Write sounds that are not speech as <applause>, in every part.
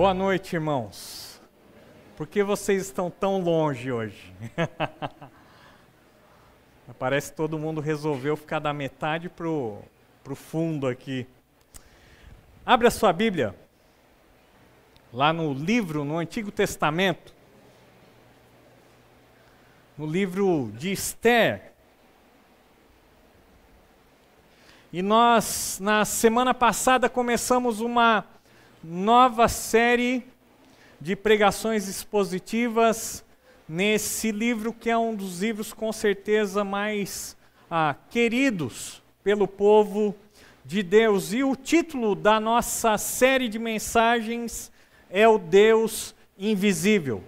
Boa noite, irmãos. Por que vocês estão tão longe hoje? <laughs> Parece que todo mundo resolveu ficar da metade para o fundo aqui. Abre a sua Bíblia, lá no livro, no Antigo Testamento, no livro de Esther. E nós, na semana passada, começamos uma nova série de pregações expositivas nesse livro que é um dos livros com certeza mais ah, queridos pelo povo de Deus. E o título da nossa série de mensagens é o Deus Invisível.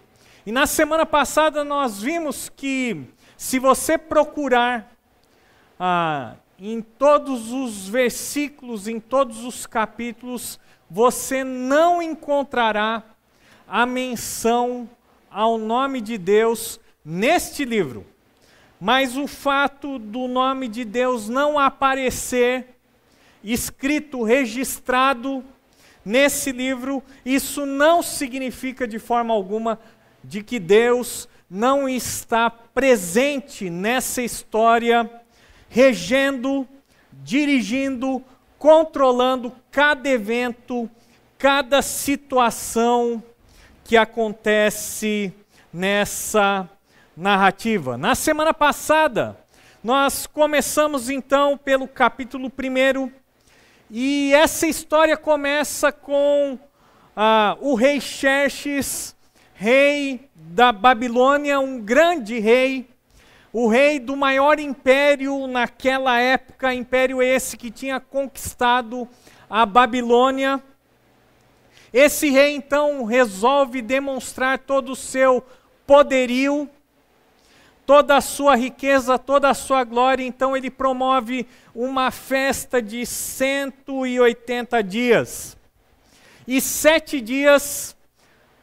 E na semana passada nós vimos que se você procurar ah, em todos os versículos, em todos os capítulos, você não encontrará a menção ao nome de Deus neste livro. Mas o fato do nome de Deus não aparecer escrito, registrado nesse livro, isso não significa de forma alguma de que Deus não está presente nessa história, regendo, dirigindo, controlando cada evento, cada situação que acontece nessa narrativa. Na semana passada, nós começamos então pelo capítulo 1 e essa história começa com ah, o rei Xerxes, rei da Babilônia, um grande rei, o rei do maior império naquela época, império esse que tinha conquistado a Babilônia. Esse rei então resolve demonstrar todo o seu poderio, toda a sua riqueza, toda a sua glória, então ele promove uma festa de 180 dias. E sete dias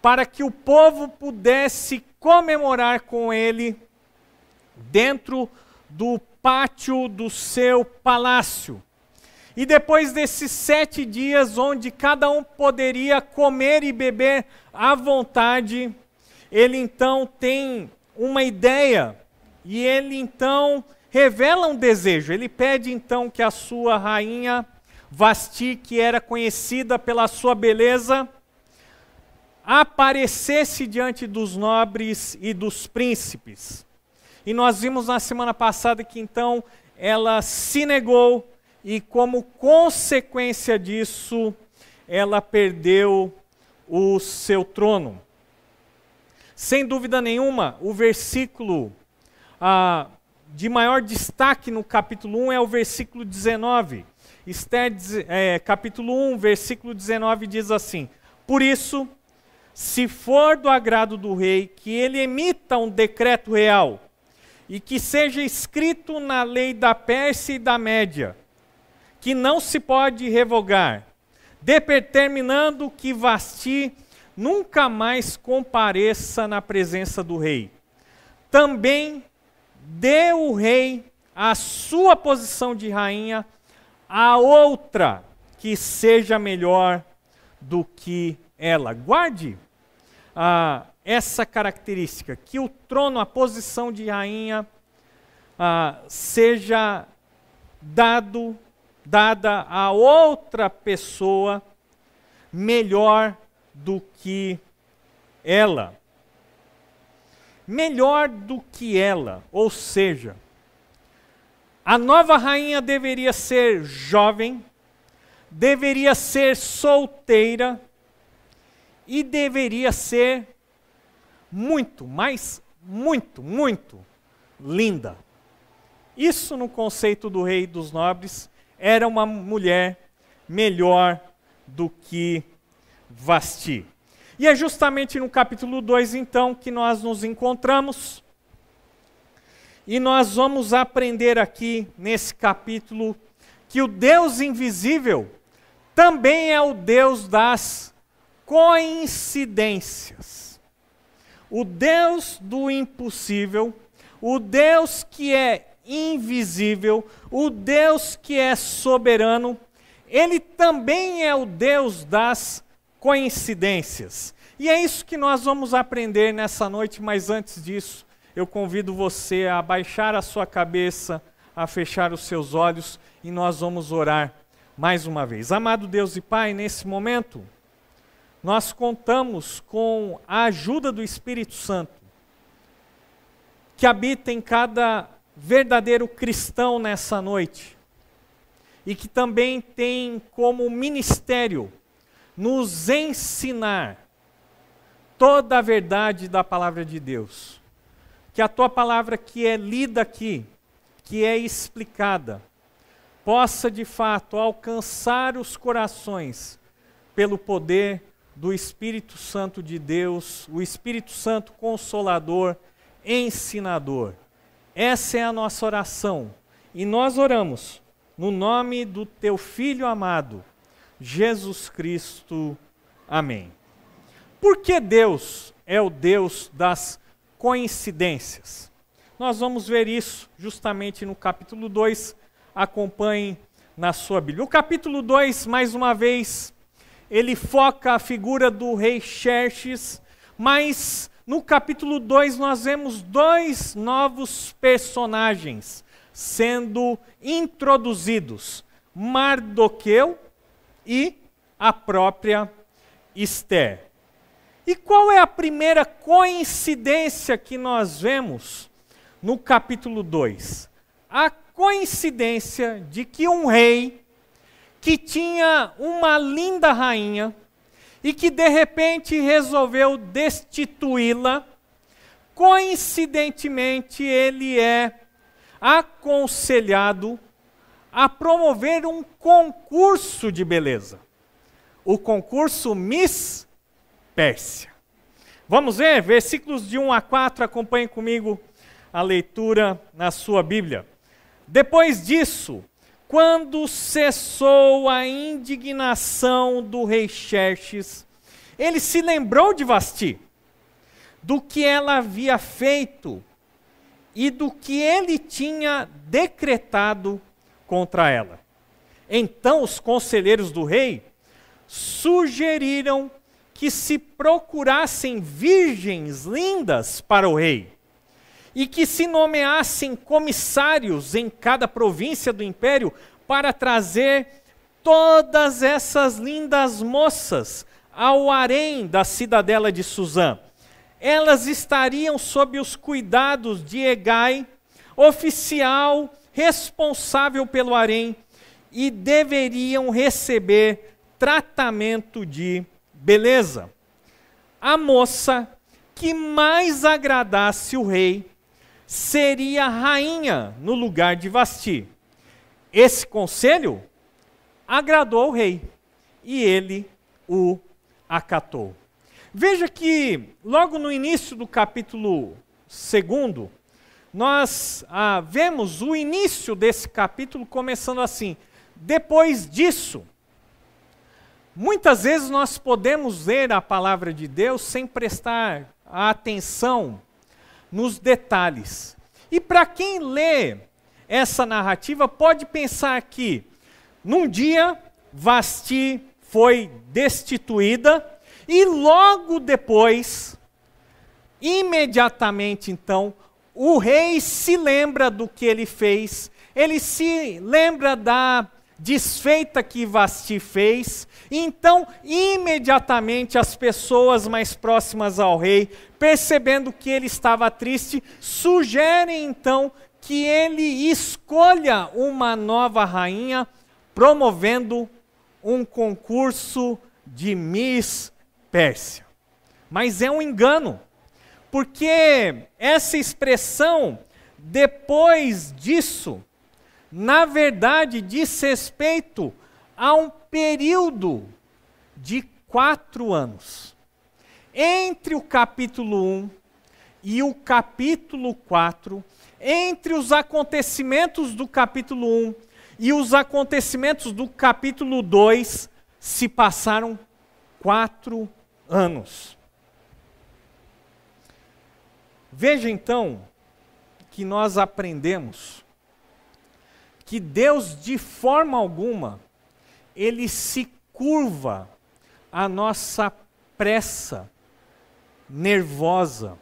para que o povo pudesse comemorar com ele dentro do pátio do seu palácio. E depois desses sete dias, onde cada um poderia comer e beber à vontade, ele então tem uma ideia e ele então revela um desejo. Ele pede então que a sua rainha Vasti, que era conhecida pela sua beleza, aparecesse diante dos nobres e dos príncipes. E nós vimos na semana passada que então ela se negou e, como consequência disso, ela perdeu o seu trono. Sem dúvida nenhuma, o versículo ah, de maior destaque no capítulo 1 é o versículo 19. Esther, é, capítulo 1, versículo 19 diz assim: Por isso, se for do agrado do rei que ele emita um decreto real, e que seja escrito na lei da Pérsia e da Média, que não se pode revogar, determinando que Vasti nunca mais compareça na presença do rei. Também dê o rei a sua posição de rainha a outra que seja melhor do que ela. Guarde ah, essa característica, que o trono, a posição de rainha, ah, seja dado, dada a outra pessoa melhor do que ela. Melhor do que ela, ou seja, a nova rainha deveria ser jovem, deveria ser solteira e deveria ser muito, mas muito, muito linda. Isso, no conceito do rei dos nobres, era uma mulher melhor do que Vasti. E é justamente no capítulo 2, então, que nós nos encontramos. E nós vamos aprender aqui, nesse capítulo, que o Deus invisível também é o Deus das coincidências o Deus do impossível, o Deus que é invisível, o Deus que é soberano, ele também é o Deus das coincidências. E é isso que nós vamos aprender nessa noite, mas antes disso, eu convido você a baixar a sua cabeça, a fechar os seus olhos e nós vamos orar mais uma vez. Amado Deus e Pai, nesse momento, nós contamos com a ajuda do Espírito Santo, que habita em cada verdadeiro cristão nessa noite, e que também tem como ministério nos ensinar toda a verdade da palavra de Deus. Que a tua palavra que é lida aqui, que é explicada, possa de fato alcançar os corações pelo poder do Espírito Santo de Deus, o Espírito Santo consolador, ensinador. Essa é a nossa oração. E nós oramos no nome do teu filho amado, Jesus Cristo. Amém. Porque Deus é o Deus das coincidências? Nós vamos ver isso justamente no capítulo 2. Acompanhe na sua Bíblia. O capítulo 2, mais uma vez, ele foca a figura do rei Xerxes, mas no capítulo 2 nós vemos dois novos personagens sendo introduzidos: Mardoqueu e a própria Esther. E qual é a primeira coincidência que nós vemos no capítulo 2? A coincidência de que um rei que tinha uma linda rainha e que de repente resolveu destituí-la, coincidentemente ele é aconselhado a promover um concurso de beleza. O concurso Miss Pérsia. Vamos ver, versículos de 1 a 4, acompanhe comigo a leitura na sua Bíblia. Depois disso, quando cessou a indignação do rei Xerxes, ele se lembrou de Vasti, do que ela havia feito e do que ele tinha decretado contra ela. Então os conselheiros do rei sugeriram que se procurassem virgens lindas para o rei e que se nomeassem comissários em cada província do império para trazer todas essas lindas moças ao harém da cidadela de Suzã. Elas estariam sob os cuidados de Egai, oficial responsável pelo harém, e deveriam receber tratamento de beleza. A moça que mais agradasse o rei seria rainha no lugar de Vasti. Esse conselho agradou ao rei e ele o acatou. Veja que logo no início do capítulo 2, nós ah, vemos o início desse capítulo começando assim. Depois disso, muitas vezes nós podemos ler a palavra de Deus sem prestar atenção nos detalhes. E para quem lê essa narrativa, pode pensar que num dia Vasti foi destituída e logo depois, imediatamente então, o rei se lembra do que ele fez, ele se lembra da desfeita que Vasti fez, então imediatamente as pessoas mais próximas ao rei percebendo que ele estava triste, sugerem então que ele escolha uma nova rainha, promovendo um concurso de Miss Pérsia. Mas é um engano, porque essa expressão, depois disso, na verdade diz respeito a um período de quatro anos entre o capítulo 1 e o capítulo 4, entre os acontecimentos do capítulo 1 e os acontecimentos do capítulo 2, se passaram quatro anos. Veja então que nós aprendemos que Deus, de forma alguma, ele se curva a nossa pressa nervosa,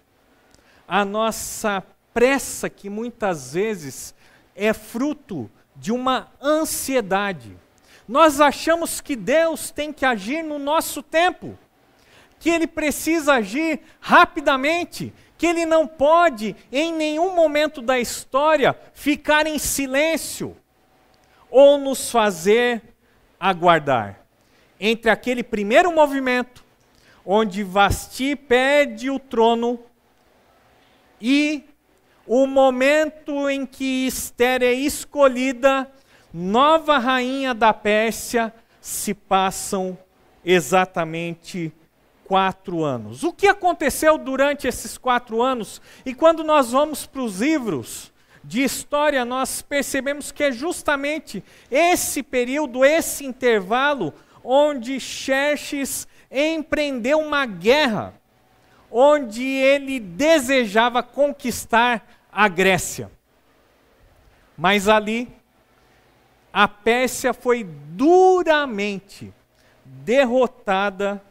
a nossa pressa que muitas vezes é fruto de uma ansiedade. Nós achamos que Deus tem que agir no nosso tempo, que Ele precisa agir rapidamente, que Ele não pode, em nenhum momento da história, ficar em silêncio ou nos fazer aguardar. Entre aquele primeiro movimento, onde Vasti perde o trono, e o momento em que Esther é escolhida nova rainha da Pérsia, se passam exatamente quatro anos. O que aconteceu durante esses quatro anos? E quando nós vamos para os livros de história, nós percebemos que é justamente esse período, esse intervalo, onde Xerxes empreendeu uma guerra, onde ele desejava conquistar a Grécia. Mas ali, a Pérsia foi duramente derrotada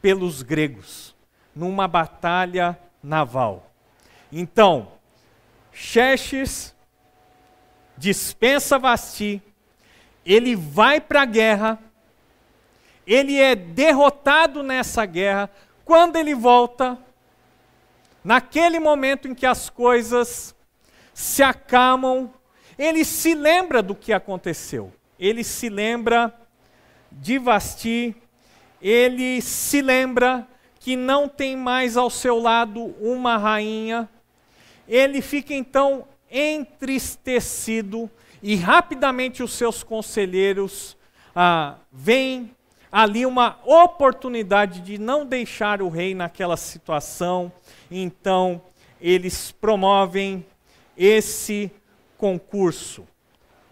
pelos gregos numa batalha naval. Então, Xerxes dispensa Vasti, ele vai para a guerra, ele é derrotado nessa guerra. Quando ele volta, naquele momento em que as coisas se acalmam, ele se lembra do que aconteceu. Ele se lembra de Vasti, ele se lembra que não tem mais ao seu lado uma rainha. Ele fica então entristecido e rapidamente os seus conselheiros ah, veem ali uma oportunidade de não deixar o rei naquela situação. Então, eles promovem esse concurso.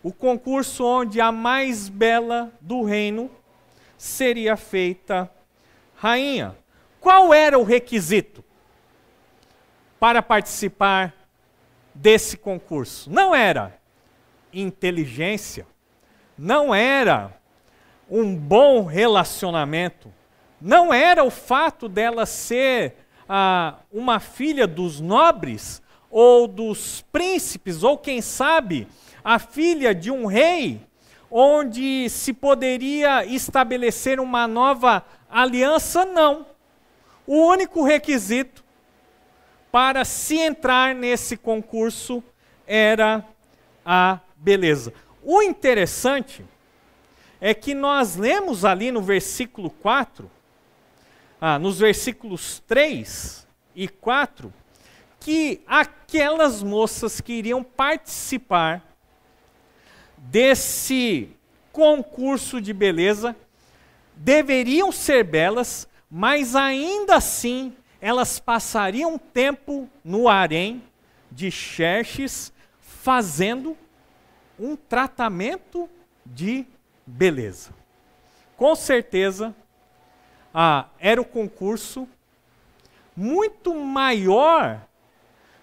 O concurso onde a mais bela do reino seria feita rainha. Qual era o requisito para participar desse concurso? Não era inteligência, não era um bom relacionamento, não era o fato dela ser ah, uma filha dos nobres ou dos príncipes, ou quem sabe, a filha de um rei onde se poderia estabelecer uma nova aliança, não. O único requisito para se entrar nesse concurso era a beleza. O interessante é que nós lemos ali no versículo 4, ah, nos versículos 3 e 4, que aquelas moças que iriam participar desse concurso de beleza deveriam ser belas, mas ainda assim elas passariam tempo no harém de Xerxes fazendo um tratamento de beleza. Com certeza, ah, era o concurso muito maior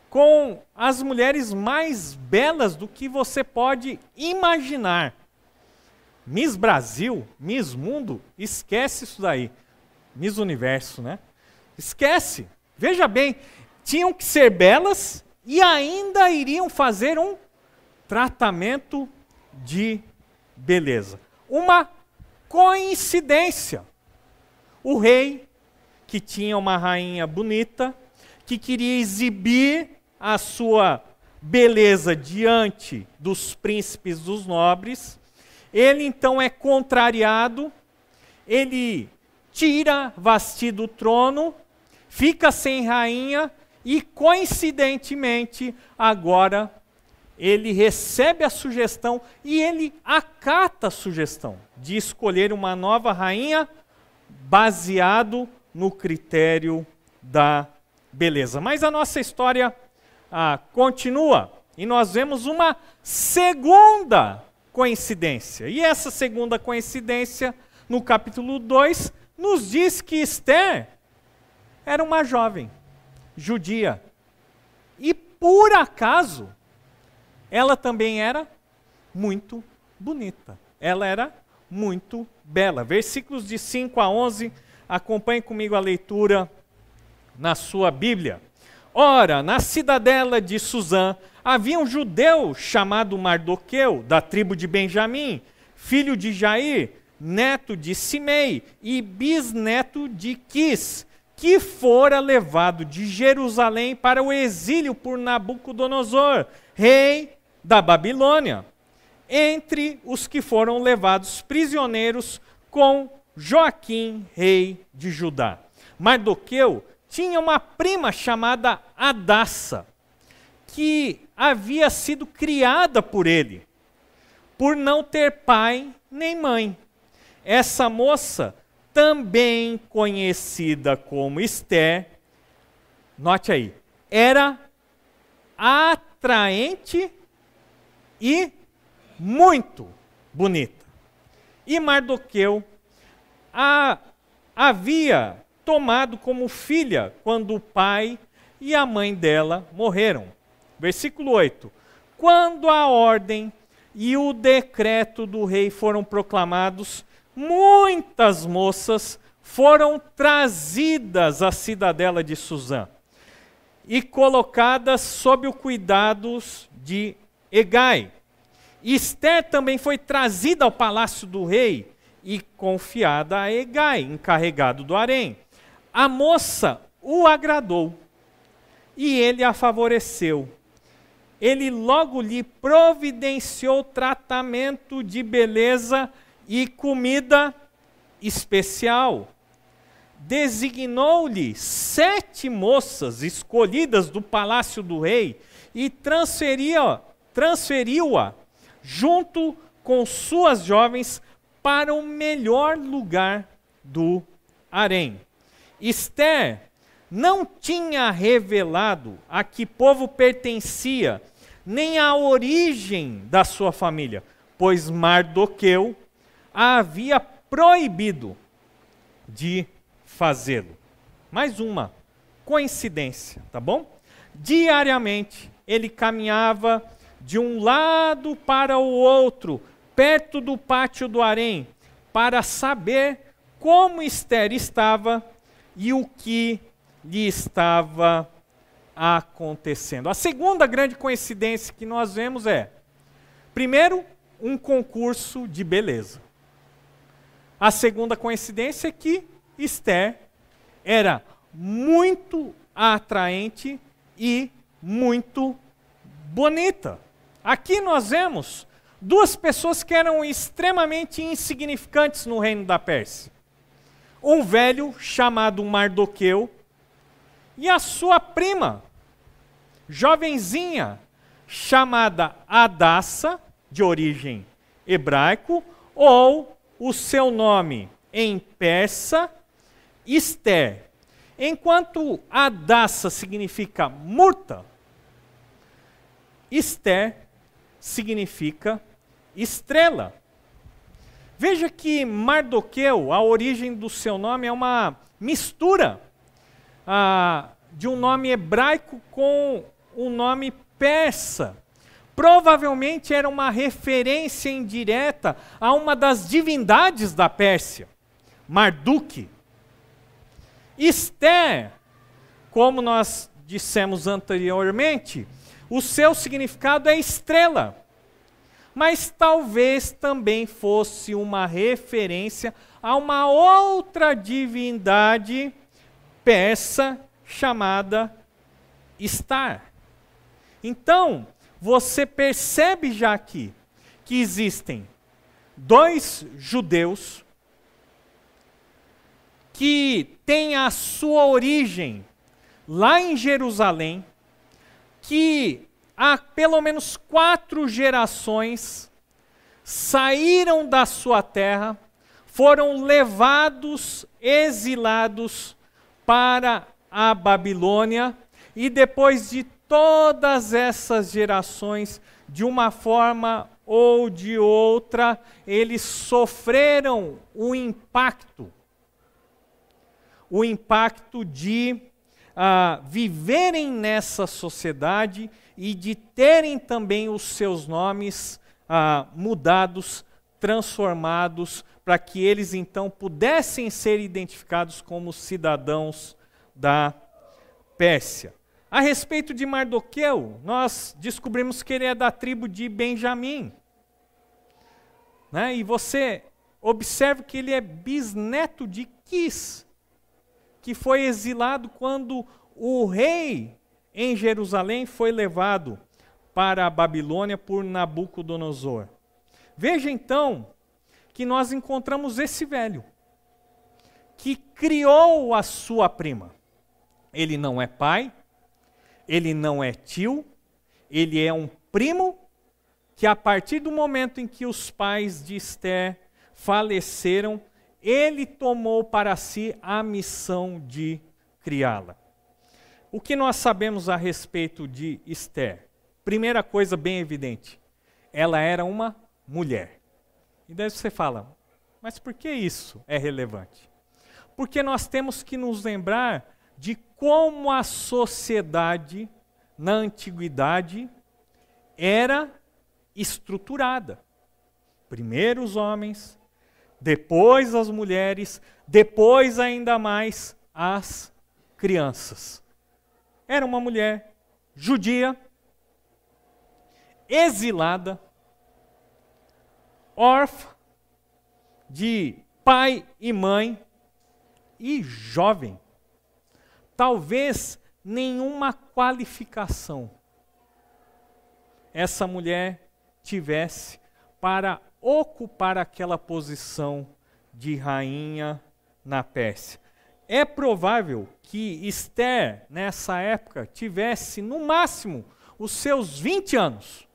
com as mulheres mais belas do que você pode imaginar. Miss Brasil, Miss Mundo, esquece isso daí. Miss Universo, né? Esquece. Veja bem, tinham que ser belas e ainda iriam fazer um tratamento de beleza. Uma coincidência. O rei, que tinha uma rainha bonita, que queria exibir a sua beleza diante dos príncipes dos nobres, ele então é contrariado, ele tira Vasti do trono, fica sem rainha e, coincidentemente, agora ele recebe a sugestão e ele acata a sugestão de escolher uma nova rainha baseado no critério da beleza. Mas a nossa história ah, continua e nós vemos uma segunda coincidência. E essa segunda coincidência, no capítulo 2, nos diz que Esther era uma jovem judia. E por acaso, ela também era muito bonita. Ela era muito bela. Versículos de 5 a 11, acompanhe comigo a leitura na sua Bíblia. Ora, na cidadela de Suzã havia um judeu chamado Mardoqueu, da tribo de Benjamim, filho de Jair, neto de Simei e bisneto de Quis, que fora levado de Jerusalém para o exílio por Nabucodonosor, rei da Babilônia, entre os que foram levados prisioneiros com Joaquim, rei de Judá. Mardoqueu tinha uma prima chamada Adassa, que havia sido criada por ele, por não ter pai nem mãe. Essa moça, também conhecida como Esther, note aí, era atraente e muito bonita. E Mardoqueu a, havia tomado como filha quando o pai e a mãe dela morreram. Versículo 8: Quando a ordem e o decreto do rei foram proclamados, muitas moças foram trazidas à cidadela de Suzã e colocadas sob o cuidado de Egai. Esther também foi trazida ao palácio do rei e confiada a Egai, encarregado do harém. A moça o agradou e ele a favoreceu. Ele logo lhe providenciou tratamento de beleza e comida especial. Designou-lhe sete moças escolhidas do palácio do rei e transferiu-a transferiu junto com suas jovens para o melhor lugar do harém. Esther não tinha revelado a que povo pertencia, nem a origem da sua família, pois Mardoqueu a havia proibido de fazê-lo. Mais uma coincidência, tá bom? Diariamente ele caminhava de um lado para o outro, perto do pátio do harém, para saber como Esther estava e o que lhe estava acontecendo. A segunda grande coincidência que nós vemos é, primeiro, um concurso de beleza. A segunda coincidência é que Esther era muito atraente e muito bonita. Aqui nós vemos duas pessoas que eram extremamente insignificantes no reino da Pérsia um velho chamado Mardoqueu e a sua prima, jovenzinha, chamada Adassa, de origem hebraico, ou o seu nome em persa, Esther. Enquanto Adassa significa murta, Esther significa estrela. Veja que Mardoqueu, a origem do seu nome é uma mistura ah, de um nome hebraico com um nome persa. Provavelmente era uma referência indireta a uma das divindades da Pérsia, Marduk. Esther, como nós dissemos anteriormente, o seu significado é estrela mas talvez também fosse uma referência a uma outra divindade persa chamada Star. Então, você percebe já aqui que existem dois judeus que têm a sua origem lá em Jerusalém, que há pelo menos quatro gerações saíram da sua terra, foram levados, exilados para a Babilônia, e depois de todas essas gerações, de uma forma ou de outra, eles sofreram o impacto. O impacto de uh, viverem nessa sociedade e de terem também os seus nomes ah, mudados, transformados para que eles então pudessem ser identificados como cidadãos da Pérsia. A respeito de Mardoqueu, nós descobrimos que ele é da tribo de Benjamim. Né? E você observa que ele é bisneto de Quis, que foi exilado quando o rei em Jerusalém foi levado para a Babilônia por Nabucodonosor. Veja então que nós encontramos esse velho, que criou a sua prima. Ele não é pai, ele não é tio, ele é um primo que, a partir do momento em que os pais de Esther faleceram, ele tomou para si a missão de criá-la. O que nós sabemos a respeito de Esther? Primeira coisa bem evidente, ela era uma mulher. E daí você fala, mas por que isso é relevante? Porque nós temos que nos lembrar de como a sociedade na antiguidade era estruturada. Primeiro os homens, depois as mulheres, depois ainda mais as crianças. Era uma mulher judia, exilada, órfã, de pai e mãe e jovem. Talvez nenhuma qualificação essa mulher tivesse para ocupar aquela posição de rainha na Pérsia. É provável que Esther, nessa época, tivesse no máximo os seus 20 anos,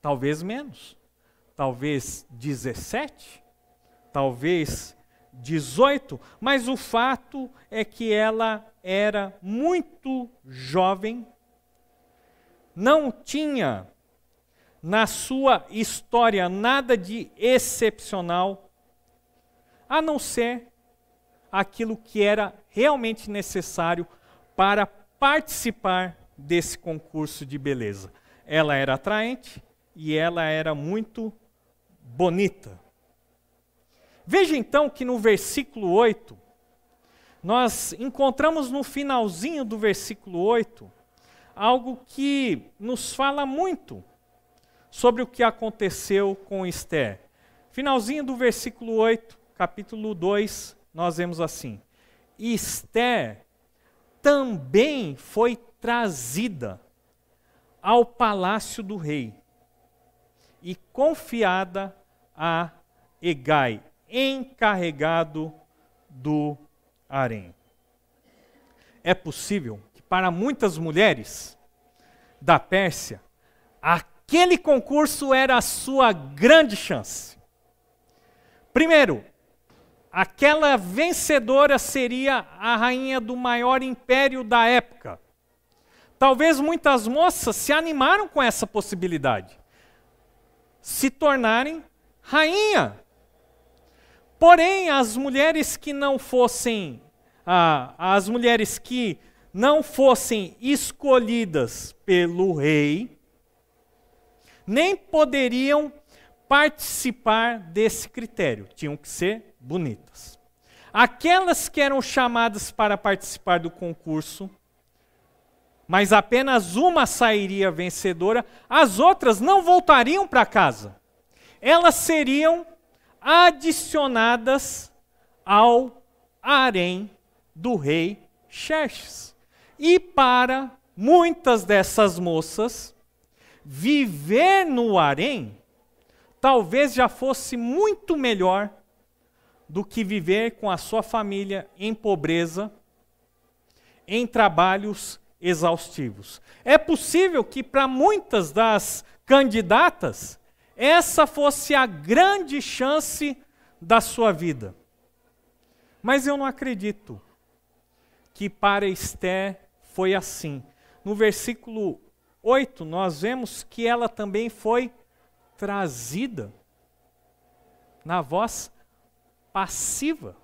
talvez menos talvez 17, talvez 18, mas o fato é que ela era muito jovem, não tinha na sua história nada de excepcional, a não ser aquilo que era realmente necessário para participar desse concurso de beleza. Ela era atraente e ela era muito bonita. Veja então que no versículo 8, nós encontramos no finalzinho do versículo 8 algo que nos fala muito sobre o que aconteceu com Esther. Finalzinho do versículo 8, capítulo 2, nós vemos assim: Esther também foi trazida ao palácio do rei e confiada a Egai, encarregado do harém. É possível que para muitas mulheres da Pérsia, aquele concurso era a sua grande chance. Primeiro, aquela vencedora seria a rainha do maior império da época. Talvez muitas moças se animaram com essa possibilidade. Se tornarem rainha. Porém, as mulheres que não fossem, ah, as mulheres que não fossem escolhidas pelo rei, nem poderiam participar desse critério, tinham que ser bonitas. Aquelas que eram chamadas para participar do concurso, mas apenas uma sairia vencedora, as outras não voltariam para casa elas seriam adicionadas ao harém do rei Xerxes. E para muitas dessas moças, viver no harém talvez já fosse muito melhor do que viver com a sua família em pobreza, em trabalhos exaustivos. É possível que para muitas das candidatas essa fosse a grande chance da sua vida. Mas eu não acredito que para Esther foi assim. No versículo 8, nós vemos que ela também foi trazida na voz passiva.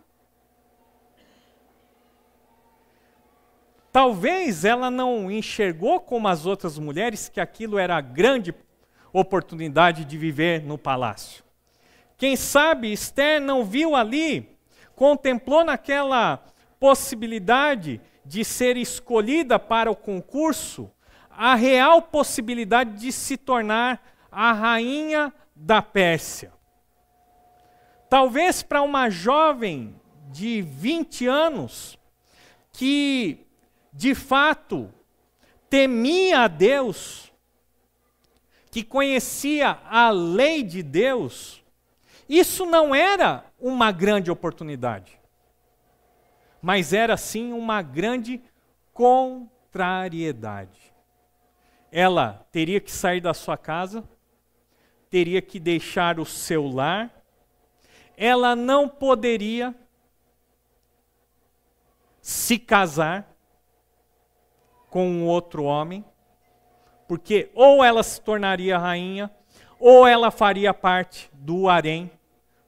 Talvez ela não enxergou como as outras mulheres que aquilo era a grande oportunidade de viver no palácio. Quem sabe Esther não viu ali, contemplou naquela possibilidade de ser escolhida para o concurso, a real possibilidade de se tornar a rainha da Pérsia. Talvez para uma jovem de 20 anos, que de fato temia a Deus, que conhecia a lei de Deus, isso não era uma grande oportunidade, mas era sim uma grande contrariedade. Ela teria que sair da sua casa, teria que deixar o seu lar, ela não poderia se casar com um outro homem, porque ou ela se tornaria rainha, ou ela faria parte do harém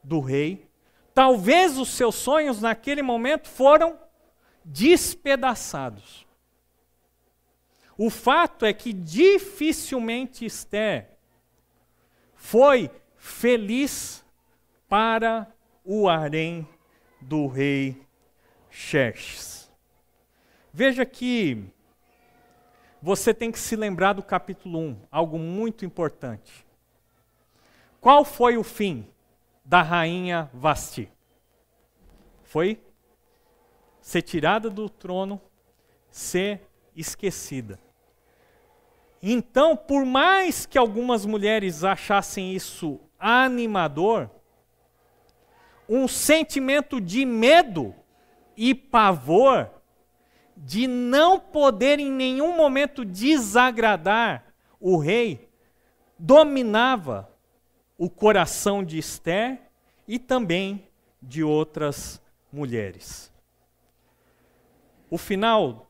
do rei. Talvez os seus sonhos naquele momento foram despedaçados. O fato é que dificilmente Esther foi feliz para o harém do rei Xerxes. Veja que você tem que se lembrar do capítulo 1, algo muito importante. Qual foi o fim da rainha Vasti? Foi ser tirada do trono, ser esquecida. Então, por mais que algumas mulheres achassem isso animador, um sentimento de medo e pavor de não poder em nenhum momento desagradar o rei dominava o coração de Esther e também de outras mulheres. O final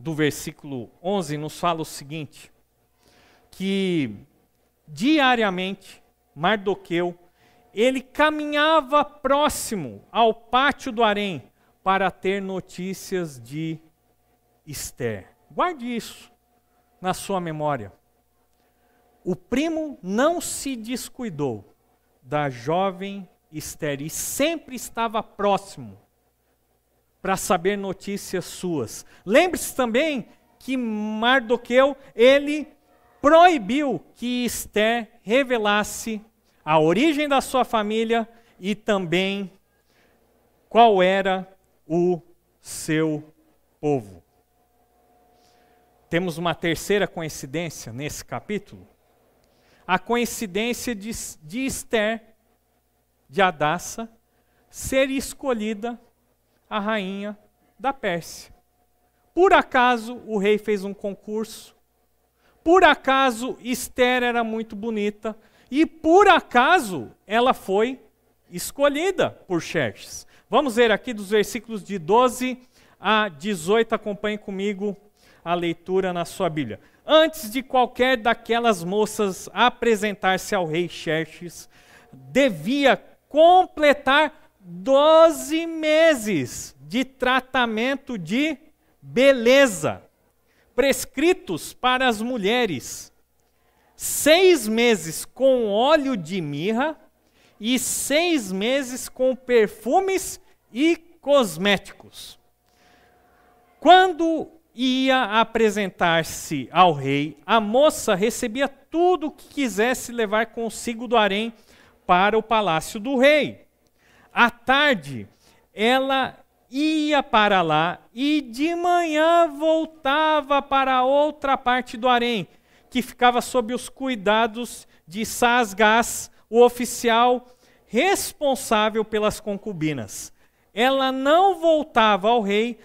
do versículo 11 nos fala o seguinte: que diariamente Mardoqueu ele caminhava próximo ao pátio do harém para ter notícias de Esther. Guarde isso na sua memória. O primo não se descuidou da jovem Esther e sempre estava próximo para saber notícias suas. Lembre-se também que Mardoqueu, ele proibiu que Esther revelasse a origem da sua família e também qual era o seu povo. Temos uma terceira coincidência nesse capítulo. A coincidência de, de Esther, de Adassa, ser escolhida a rainha da Pérsia. Por acaso o rei fez um concurso, por acaso Esther era muito bonita, e por acaso ela foi escolhida por Xerxes. Vamos ver aqui dos versículos de 12 a 18, acompanhe comigo a leitura na sua Bíblia. Antes de qualquer daquelas moças apresentar-se ao rei Xerxes, devia completar 12 meses de tratamento de beleza, prescritos para as mulheres seis meses com óleo de mirra e seis meses com perfumes e cosméticos. Quando ia apresentar-se ao rei, a moça recebia tudo o que quisesse levar consigo do harém para o palácio do rei. À tarde, ela ia para lá e de manhã voltava para outra parte do harém que ficava sob os cuidados de Sasgás, o oficial responsável pelas concubinas. Ela não voltava ao rei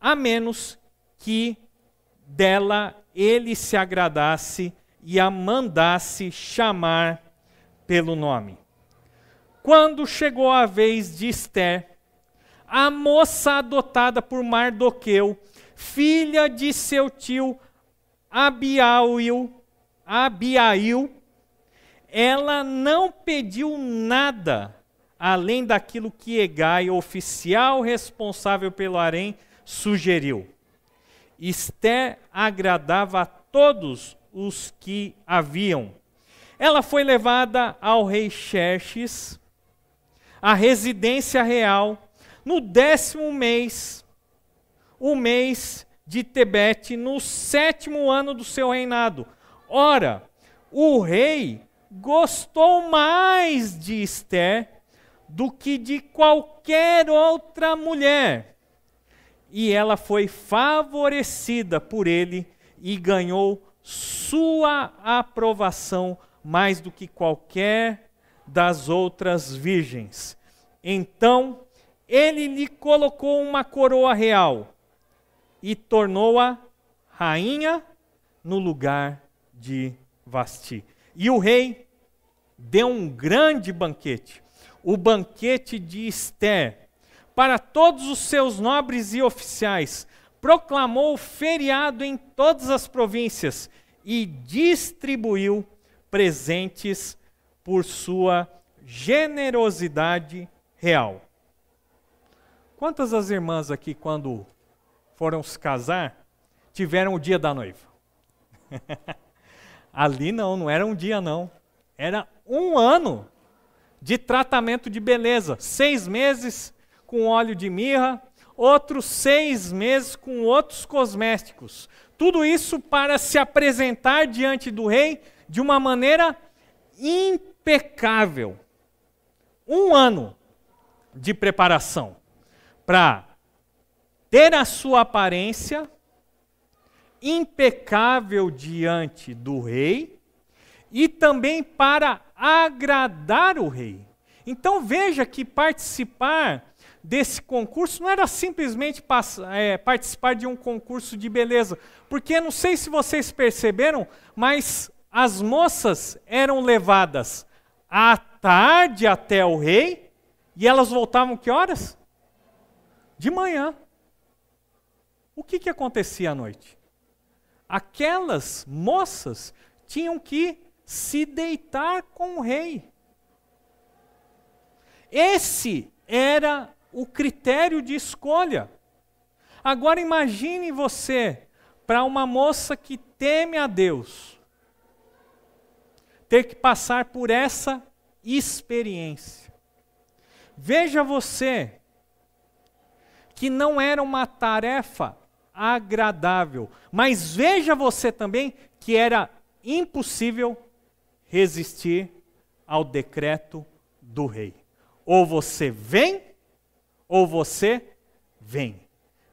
a menos que dela ele se agradasse e a mandasse chamar pelo nome. Quando chegou a vez de Esther, a moça adotada por Mardoqueu, filha de seu tio Abiail, Abiail, ela não pediu nada além daquilo que Egai, oficial responsável pelo harém, sugeriu. Esther agradava a todos os que haviam. ela foi levada ao rei Xerxes, à residência real, no décimo mês, o mês de Tebete, no sétimo ano do seu reinado. Ora, o rei gostou mais de Esther do que de qualquer outra mulher. E ela foi favorecida por ele e ganhou sua aprovação mais do que qualquer das outras virgens. Então ele lhe colocou uma coroa real e tornou-a rainha no lugar de Vasti. E o rei deu um grande banquete, o banquete de Esther, para todos os seus nobres e oficiais, proclamou feriado em todas as províncias e distribuiu presentes por sua generosidade real. Quantas das irmãs aqui, quando foram se casar, tiveram o dia da noiva? <laughs> Ali não, não era um dia não. Era um ano de tratamento de beleza. Seis meses com óleo de mirra, outros seis meses com outros cosméticos. Tudo isso para se apresentar diante do rei de uma maneira impecável. Um ano de preparação para ter a sua aparência impecável diante do rei e também para agradar o rei. Então veja que participar desse concurso não era simplesmente é, participar de um concurso de beleza, porque não sei se vocês perceberam, mas as moças eram levadas à tarde até o rei e elas voltavam que horas? De manhã. O que, que acontecia à noite? Aquelas moças tinham que se deitar com o rei. Esse era o critério de escolha. Agora imagine você para uma moça que teme a Deus ter que passar por essa experiência. Veja você que não era uma tarefa agradável, mas veja você também que era impossível resistir ao decreto do rei. Ou você vem, ou você vem.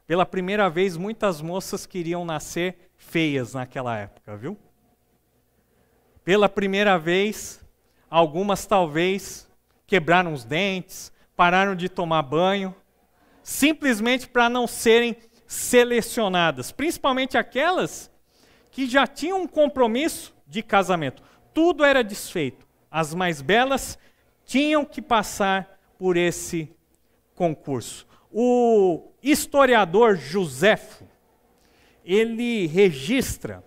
Pela primeira vez, muitas moças queriam nascer feias naquela época, viu? Pela primeira vez, algumas talvez quebraram os dentes, pararam de tomar banho, simplesmente para não serem selecionadas, principalmente aquelas que já tinham um compromisso de casamento. Tudo era desfeito. As mais belas tinham que passar por esse concurso. O historiador Joséfo, ele registra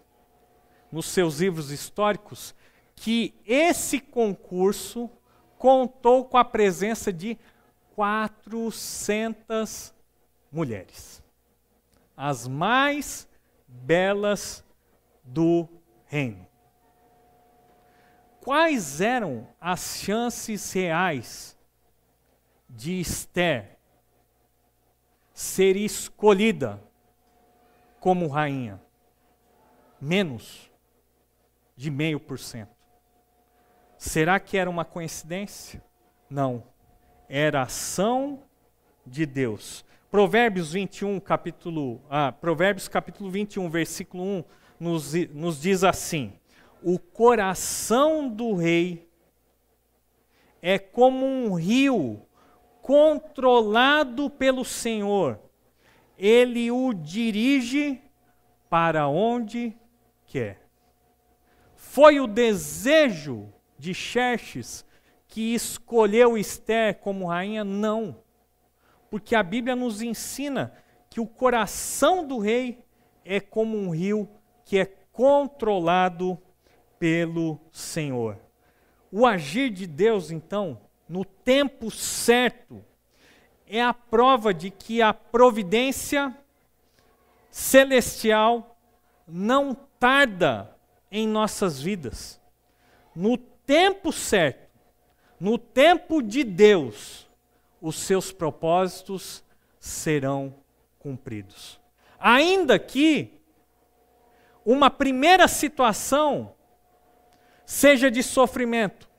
nos seus livros históricos que esse concurso contou com a presença de 400 mulheres, as mais belas do reino. Quais eram as chances reais de Esther ser escolhida como rainha? Menos de meio por cento. Será que era uma coincidência? Não. Era ação de Deus. Provérbios 21, capítulo, ah, Provérbios capítulo 21, versículo 1, nos, nos diz assim: O coração do rei é como um rio controlado pelo Senhor. Ele o dirige para onde quer. Foi o desejo de Xerxes que escolheu Esther como rainha? Não. Porque a Bíblia nos ensina que o coração do rei é como um rio que é controlado pelo Senhor. O agir de Deus, então, no tempo certo, é a prova de que a providência celestial não tarda em nossas vidas. No tempo certo, no tempo de Deus, os seus propósitos serão cumpridos. Ainda que uma primeira situação seja de sofrimento,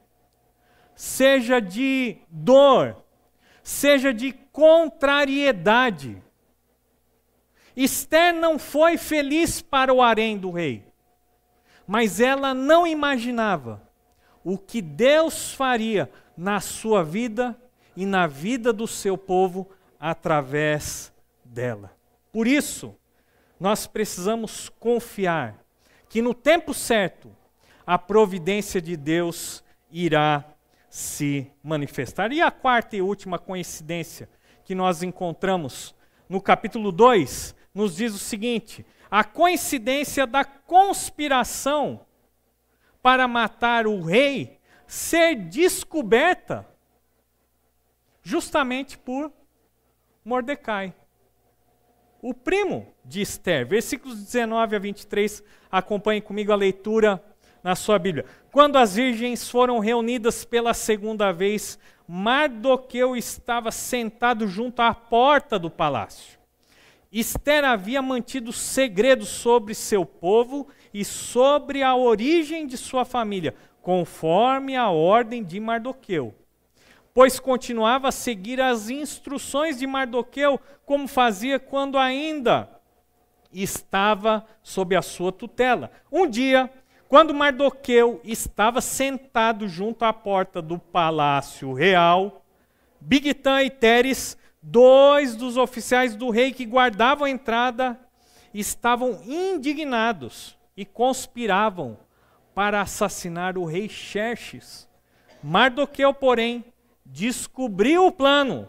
seja de dor, seja de contrariedade. Esther não foi feliz para o harém do rei, mas ela não imaginava o que Deus faria na sua vida e na vida do seu povo através dela. Por isso, nós precisamos confiar que no tempo certo a providência de Deus irá se manifestar. E a quarta e última coincidência que nós encontramos no capítulo 2 nos diz o seguinte: a coincidência da conspiração para matar o rei ser descoberta justamente por Mordecai, o primo de Esther. Versículos 19 a 23, acompanhe comigo a leitura na sua Bíblia. Quando as virgens foram reunidas pela segunda vez, Mardoqueu estava sentado junto à porta do palácio. Esther havia mantido segredo sobre seu povo e sobre a origem de sua família, conforme a ordem de Mardoqueu. Pois continuava a seguir as instruções de Mardoqueu, como fazia quando ainda estava sob a sua tutela. Um dia, quando Mardoqueu estava sentado junto à porta do palácio real, Bigtan e Teres, dois dos oficiais do rei que guardavam a entrada, estavam indignados e conspiravam para assassinar o rei Xerxes. Mardoqueu, porém, descobriu o plano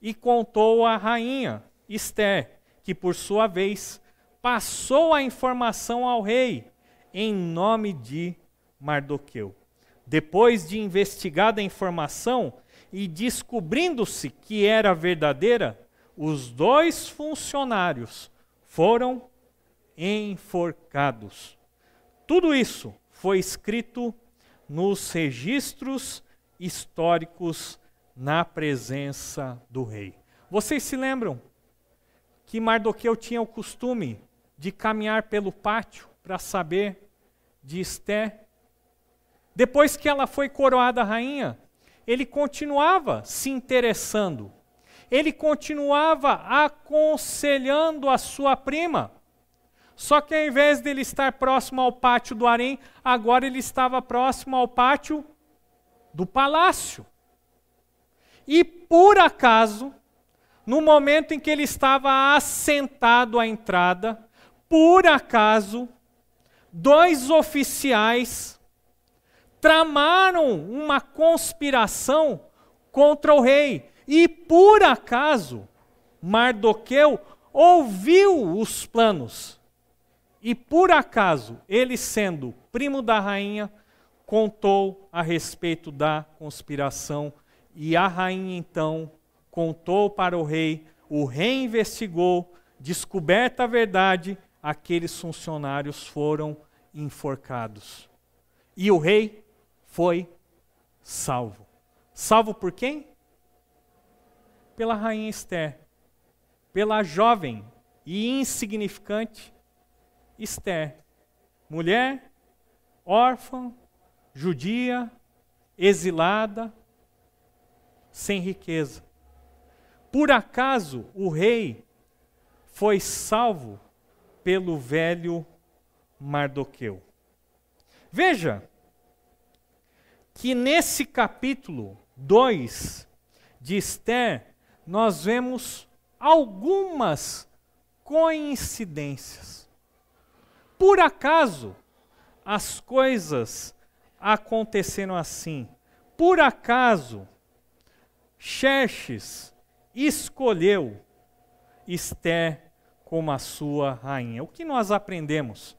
e contou à rainha Esther, que por sua vez passou a informação ao rei em nome de Mardoqueu. Depois de investigada a informação e descobrindo-se que era verdadeira, os dois funcionários foram enforcados. Tudo isso foi escrito nos registros históricos na presença do rei. Vocês se lembram que Mardoqueu tinha o costume de caminhar pelo pátio para saber de Esté. Depois que ela foi coroada rainha, ele continuava se interessando. Ele continuava aconselhando a sua prima. Só que ao invés dele estar próximo ao pátio do harém, agora ele estava próximo ao pátio do palácio. E por acaso, no momento em que ele estava assentado à entrada, por acaso, dois oficiais tramaram uma conspiração contra o rei. E por acaso, Mardoqueu ouviu os planos. E por acaso, ele sendo primo da rainha, contou a respeito da conspiração. E a rainha então contou para o rei, o rei investigou, descoberta a verdade, aqueles funcionários foram enforcados. E o rei foi salvo. Salvo por quem? Pela rainha Esther. Pela jovem e insignificante Esther. Mulher, órfã, judia, exilada, sem riqueza. Por acaso o rei foi salvo pelo velho Mardoqueu. Veja que nesse capítulo 2 de Esther, nós vemos algumas coincidências. Por acaso, as coisas aconteceram assim. Por acaso, Xerxes escolheu Esther como a sua rainha. O que nós aprendemos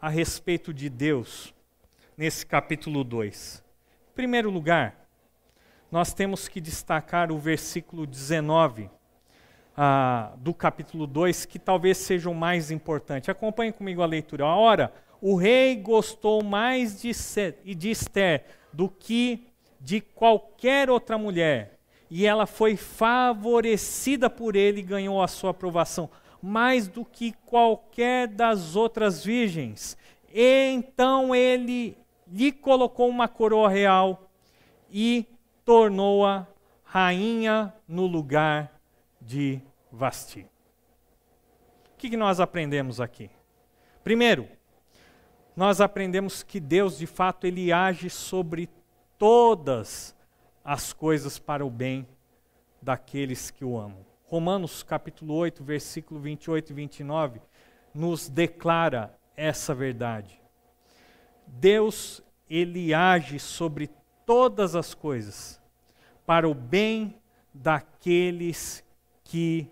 a respeito de Deus nesse capítulo 2? Primeiro lugar, nós temos que destacar o versículo 19 ah, do capítulo 2, que talvez seja o mais importante. Acompanhe comigo a leitura. Ora, o rei gostou mais de, de Esther do que de qualquer outra mulher, e ela foi favorecida por ele e ganhou a sua aprovação, mais do que qualquer das outras virgens. E então ele lhe colocou uma coroa real e tornou-a rainha no lugar de Vasti. O que, que nós aprendemos aqui? Primeiro, nós aprendemos que Deus, de fato, ele age sobre todas as coisas para o bem daqueles que o amam. Romanos capítulo 8, versículo 28 e 29 nos declara essa verdade. Deus, ele age sobre todas as coisas para o bem daqueles que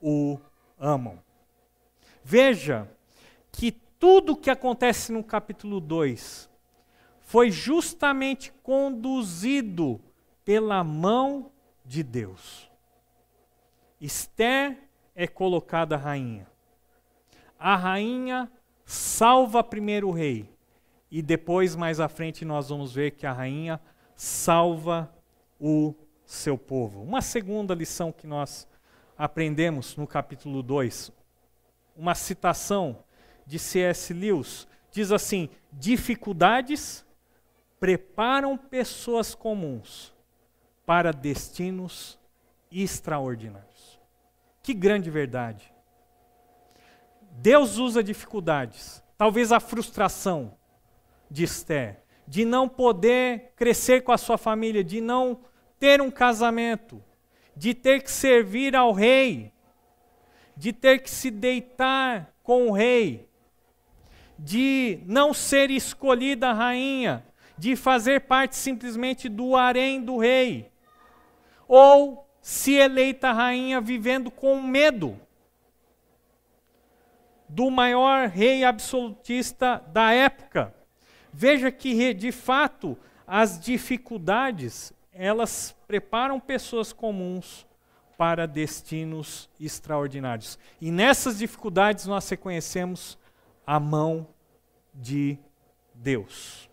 o amam. Veja que tudo o que acontece no capítulo 2 foi justamente conduzido pela mão de Deus. Esther é colocada rainha. A rainha salva primeiro o rei. E depois, mais à frente, nós vamos ver que a rainha salva o seu povo. Uma segunda lição que nós aprendemos no capítulo 2, uma citação de C.S. Lewis, diz assim: dificuldades preparam pessoas comuns para destinos extraordinários. Que grande verdade. Deus usa dificuldades, talvez a frustração de Esther, de não poder crescer com a sua família, de não ter um casamento, de ter que servir ao rei, de ter que se deitar com o rei, de não ser escolhida rainha, de fazer parte simplesmente do harém do rei, ou se eleita rainha vivendo com medo do maior rei absolutista da época. Veja que, de fato, as dificuldades, elas preparam pessoas comuns para destinos extraordinários. E nessas dificuldades nós reconhecemos a mão de Deus.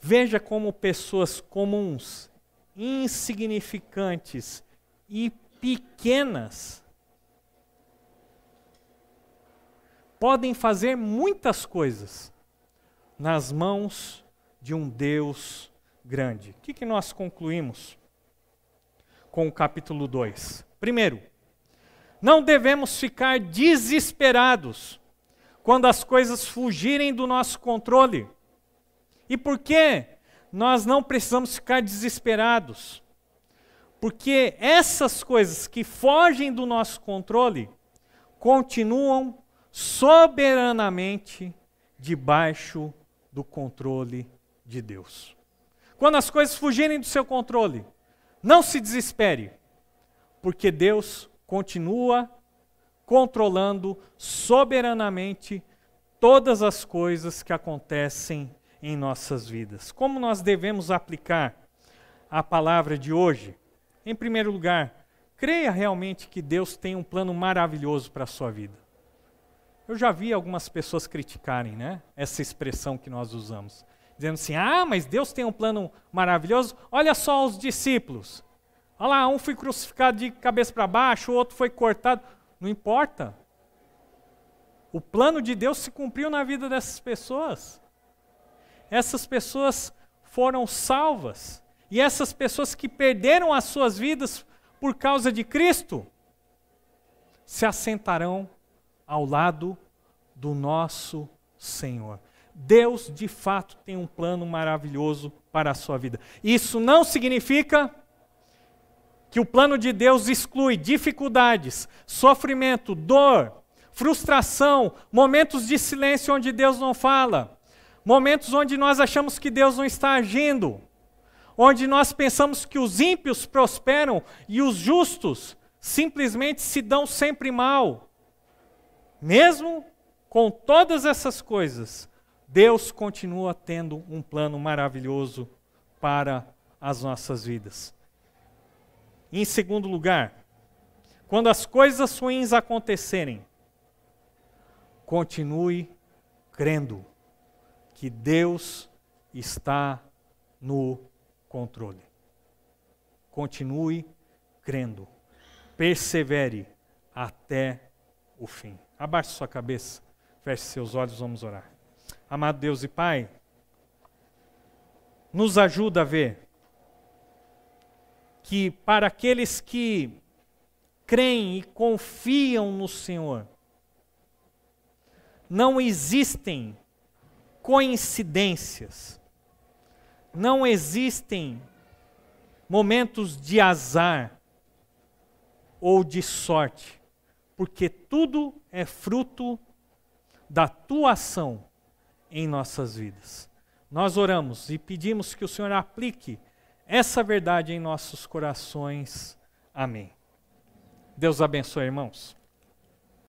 Veja como pessoas comuns, insignificantes e pequenas podem fazer muitas coisas nas mãos de um Deus grande. O que, que nós concluímos com o capítulo 2? Primeiro, não devemos ficar desesperados quando as coisas fugirem do nosso controle. E por que nós não precisamos ficar desesperados? Porque essas coisas que fogem do nosso controle continuam soberanamente debaixo do controle de Deus. Quando as coisas fugirem do seu controle, não se desespere, porque Deus continua controlando soberanamente todas as coisas que acontecem em nossas vidas. Como nós devemos aplicar a palavra de hoje? Em primeiro lugar, creia realmente que Deus tem um plano maravilhoso para a sua vida. Eu já vi algumas pessoas criticarem né, essa expressão que nós usamos, dizendo assim: ah, mas Deus tem um plano maravilhoso. Olha só os discípulos. Olha lá, um foi crucificado de cabeça para baixo, o outro foi cortado. Não importa. O plano de Deus se cumpriu na vida dessas pessoas essas pessoas foram salvas. E essas pessoas que perderam as suas vidas por causa de Cristo se assentarão ao lado do nosso Senhor. Deus de fato tem um plano maravilhoso para a sua vida. Isso não significa que o plano de Deus exclui dificuldades, sofrimento, dor, frustração, momentos de silêncio onde Deus não fala momentos onde nós achamos que Deus não está agindo, onde nós pensamos que os ímpios prosperam e os justos simplesmente se dão sempre mal. Mesmo com todas essas coisas, Deus continua tendo um plano maravilhoso para as nossas vidas. Em segundo lugar, quando as coisas ruins acontecerem, continue crendo que Deus está no controle. Continue crendo, persevere até o fim. Abaixe sua cabeça, feche seus olhos, vamos orar. Amado Deus e Pai, nos ajuda a ver que para aqueles que creem e confiam no Senhor, não existem coincidências, não existem momentos de azar ou de sorte, porque tudo é fruto da tua ação em nossas vidas. Nós oramos e pedimos que o Senhor aplique essa verdade em nossos corações. Amém. Deus abençoe, irmãos.